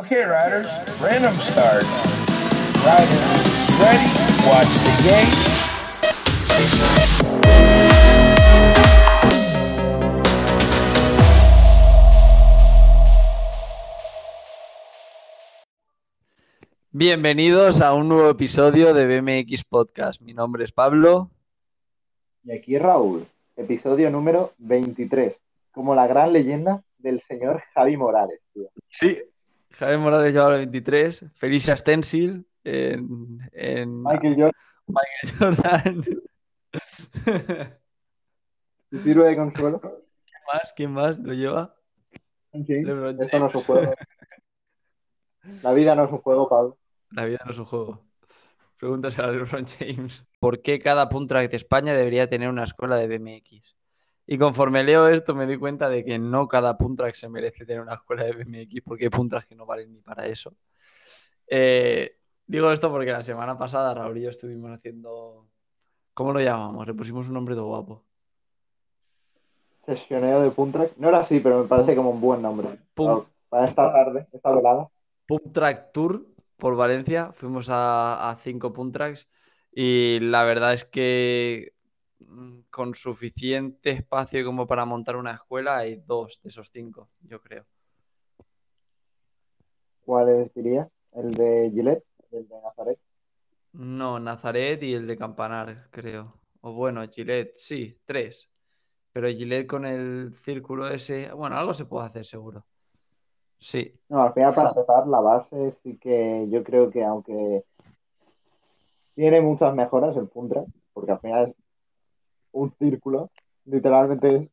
Okay, riders, random start. Riders, ready? Watch the game. Bienvenidos a un nuevo episodio de BMX Podcast. Mi nombre es Pablo. Y aquí Raúl, episodio número 23, como la gran leyenda del señor Javi Morales, tío. Sí, Javier Morales lleva el 23. Felicia Stencil en, en Michael Jordan, Michael Jordan. ¿te sirve de consuelo? ¿Quién más? ¿Quién más lo lleva? Sí, esto no es un juego. La vida no es un juego, Pablo. La vida no es un juego. Pregúntaselo a LeBron James. ¿Por qué cada punt track de España debería tener una escuela de BMX? Y conforme leo esto me doy cuenta de que no cada punt track se merece tener una escuela de BMX porque hay punt tracks que no valen ni para eso. Eh, digo esto porque la semana pasada Raúl y yo estuvimos haciendo... ¿Cómo lo llamamos? Le pusimos un nombre todo guapo. Sesioneo de Puntrack. No era así, pero me parece como un buen nombre. Pum. Para esta tarde, esta velada. Pump Track Tour por Valencia. Fuimos a, a cinco Pump Tracks y la verdad es que con suficiente espacio como para montar una escuela hay dos de esos cinco, yo creo. ¿Cuál dirías? ¿El de Gillette? ¿El de Nazaret? No, Nazaret y el de Campanar, creo. O bueno, Gillette, sí, tres. Pero Gillette con el círculo ese, bueno, algo se puede hacer seguro. Sí, No, al final, para empezar, la base sí que yo creo que aunque tiene muchas mejoras el Puntrack, porque al final es un círculo, literalmente es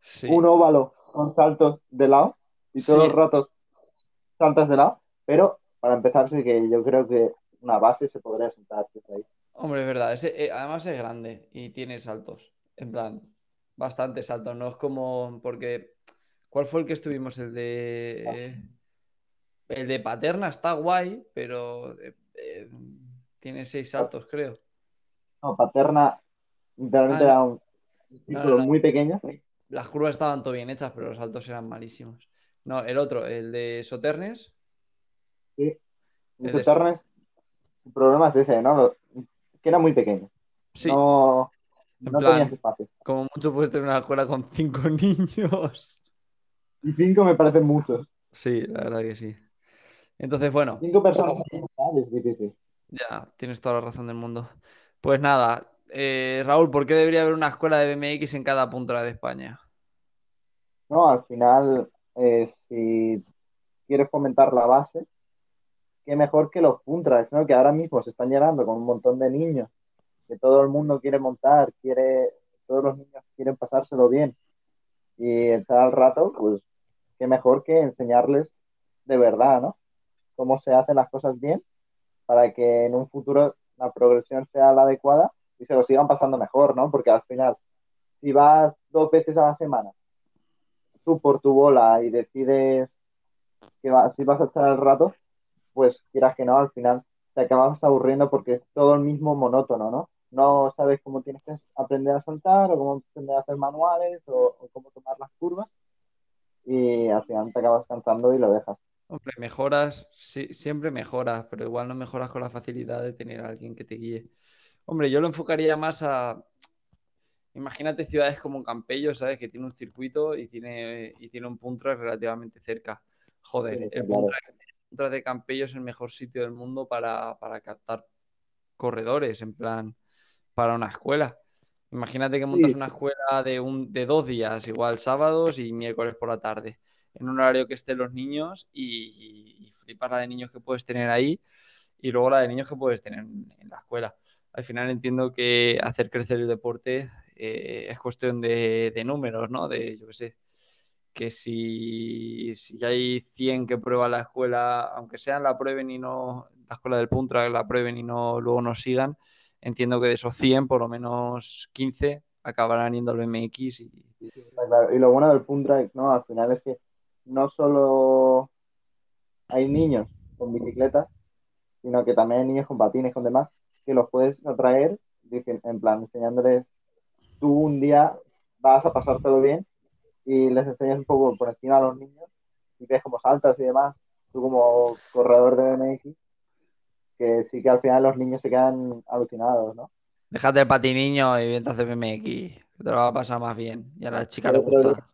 sí. un óvalo con saltos de lado y todos Sí. los ratos saltos de lado, pero para empezar sí que yo creo que una base se podría sentar ahí. Hombre, es verdad. ese, eh, además es grande y tiene saltos. En plan, bastantes saltos. No es como. Porque. ¿Cuál fue el que estuvimos? El de. El de Paterna está guay, pero. eh, eh, tiene seis saltos, creo. No, Paterna literalmente Ah, era un círculo no, no. muy pequeño. Las curvas estaban todo bien hechas, pero los saltos eran malísimos. No, el otro, el de Soternes. Sí. Y Eres- Soternes, el problema es ese, ¿no? Que era muy pequeño. Sí, No, En no plan- tenías espacio. como mucho puedes tener una escuela con cinco niños. Y cinco me parecen muchos. Sí, la verdad que sí. Entonces, bueno. Cinco personas. Ya, tienes toda la razón del mundo. Pues nada, eh, Raúl, ¿por qué debería haber una escuela de BMX en cada punta de España? No, al final, eh, si quieres fomentar la base, qué mejor que los puntracks, ¿no? Que ahora mismo se están llenando con un montón de niños, que todo el mundo quiere montar, quiere, todos los niños quieren pasárselo bien y estar al rato, pues qué mejor que enseñarles de verdad, ¿no? Cómo se hacen las cosas bien para que en un futuro la progresión sea la adecuada y se lo sigan pasando mejor, ¿no? Porque al final, si vas dos veces a la semana tú por tu bola y decides que va- si vas a estar el rato, pues quieras que no, al final te acabas aburriendo porque es todo el mismo monótono, ¿no? No sabes cómo tienes que aprender a soltar o cómo aprender a hacer manuales o, o cómo tomar las curvas y al final te acabas cansando y lo dejas. Hombre, mejoras, sí, siempre mejoras, pero igual no mejoras con la facilidad de tener a alguien que te guíe. Hombre, yo lo enfocaría más a, imagínate ciudades como Campello, ¿sabes? Que tiene un circuito y tiene, y tiene un punto relativamente cerca. Joder, Sí, el punto de Campello es el mejor sitio del mundo para, para captar corredores, en plan, para una escuela. Imagínate que montas Sí. una escuela de, un, de dos días, igual sábados y miércoles por la tarde, en un horario que estén los niños y, y flipas la de niños que puedes tener ahí y luego la de niños que puedes tener en, en la escuela. Al final entiendo que hacer crecer el deporte eh, es cuestión de, números, ¿no? De, yo qué sé, que si, si hay 100 que prueban la escuela, aunque sean la prueben y no, la escuela del Puntra la prueben y no luego nos sigan, entiendo que de esos 100, por lo menos 15 acabarán yendo al BMX y. Y lo bueno del punt drive, ¿no? Al final es que no solo hay niños con bicicletas, sino que también hay niños con patines, con demás, que los puedes atraer, dicen- en plan, enseñándoles, tú un día vas a pasártelo bien y les enseñas un poco por encima a los niños y ves cómo saltas y demás, tú como corredor de BMX, que sí que al final los niños se quedan alucinados, ¿no? Déjate el patiniño y vente a hacer BMX, que te lo va a pasar más bien. Y a la chica le Pero- pero- gusta.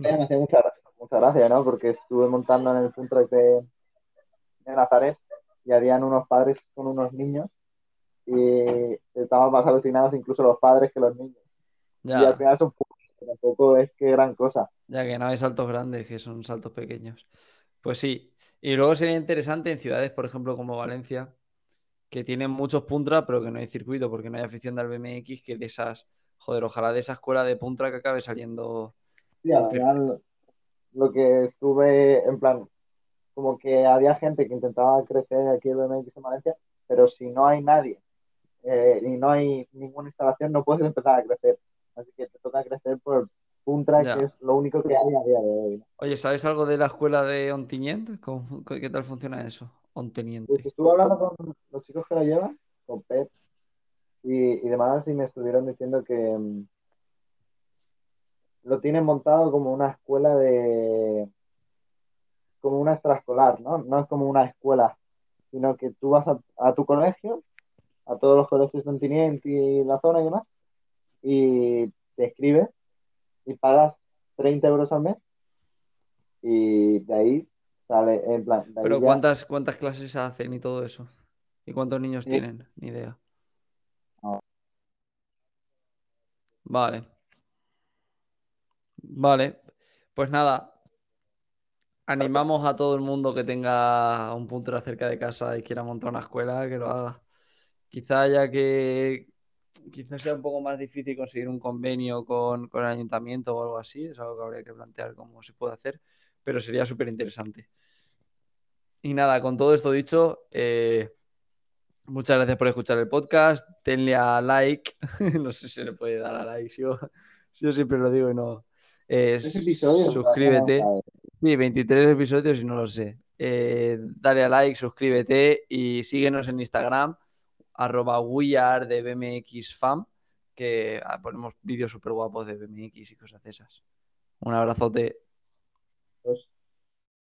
Me mucha, mucha gracia, ¿no? Porque estuve montando en el punto de, de Nazaret y habían unos padres con unos niños y estaban más alucinados incluso los padres que los niños. Y al final son tampoco es que gran cosa. ya que no hay saltos grandes, que son saltos pequeños. Pues sí. Y luego sería interesante en ciudades, por ejemplo, como Valencia, que tienen muchos puntra, pero que no hay circuito porque no hay afición del BMX, que de esas, joder, ojalá de esa escuela de puntra que acabe saliendo. Sí, al final lo que estuve en plan, como que había gente que intentaba crecer aquí en BMX en Valencia, pero si no hay nadie eh, y no hay ninguna instalación, no puedes empezar a crecer. Así que te toca crecer por Puntra, Ya. que es lo único que hay a día de hoy. Oye, ¿sabes algo de la escuela de Ontinyent? ¿Cómo fu- ¿Qué tal funciona eso? Pues Onteniente. estuve hablando con los chicos que la llevan, con Pep y, y demás, y me estuvieron diciendo que mm, lo tienen montado como una escuela de. como una extraescolar, ¿no? No es como una escuela, sino que tú vas a, a tu colegio, a todos los colegios de Onteniente y la zona y demás, y te escribes y pagas 30 euros al mes, y de ahí sale, en plan. Pero ya- ¿cuántas, cuántas clases hacen y todo eso? ¿Y cuántos niños Sí. tienen? Ni idea. No. Vale. Vale. Pues nada. Animamos a todo el mundo que tenga un punto cerca de casa y quiera montar una escuela, que lo haga. Quizá ya que quizás sea un poco más difícil conseguir un convenio con, con el ayuntamiento o algo así. Es algo que habría que plantear cómo se puede hacer, pero sería súper interesante. Y nada, con todo esto dicho, eh, muchas gracias por escuchar el podcast. Denle a like. no sé si se le puede dar a like. Yo, yo siempre lo digo y no. Eh, suscríbete. Sí, 23 episodios y no lo sé. Eh, dale a like, suscríbete y síguenos en Instagram, arroba weare de BMX Fam, que ah, ponemos vídeos súper guapos de BMX y cosas de esas. Un abrazote. ver.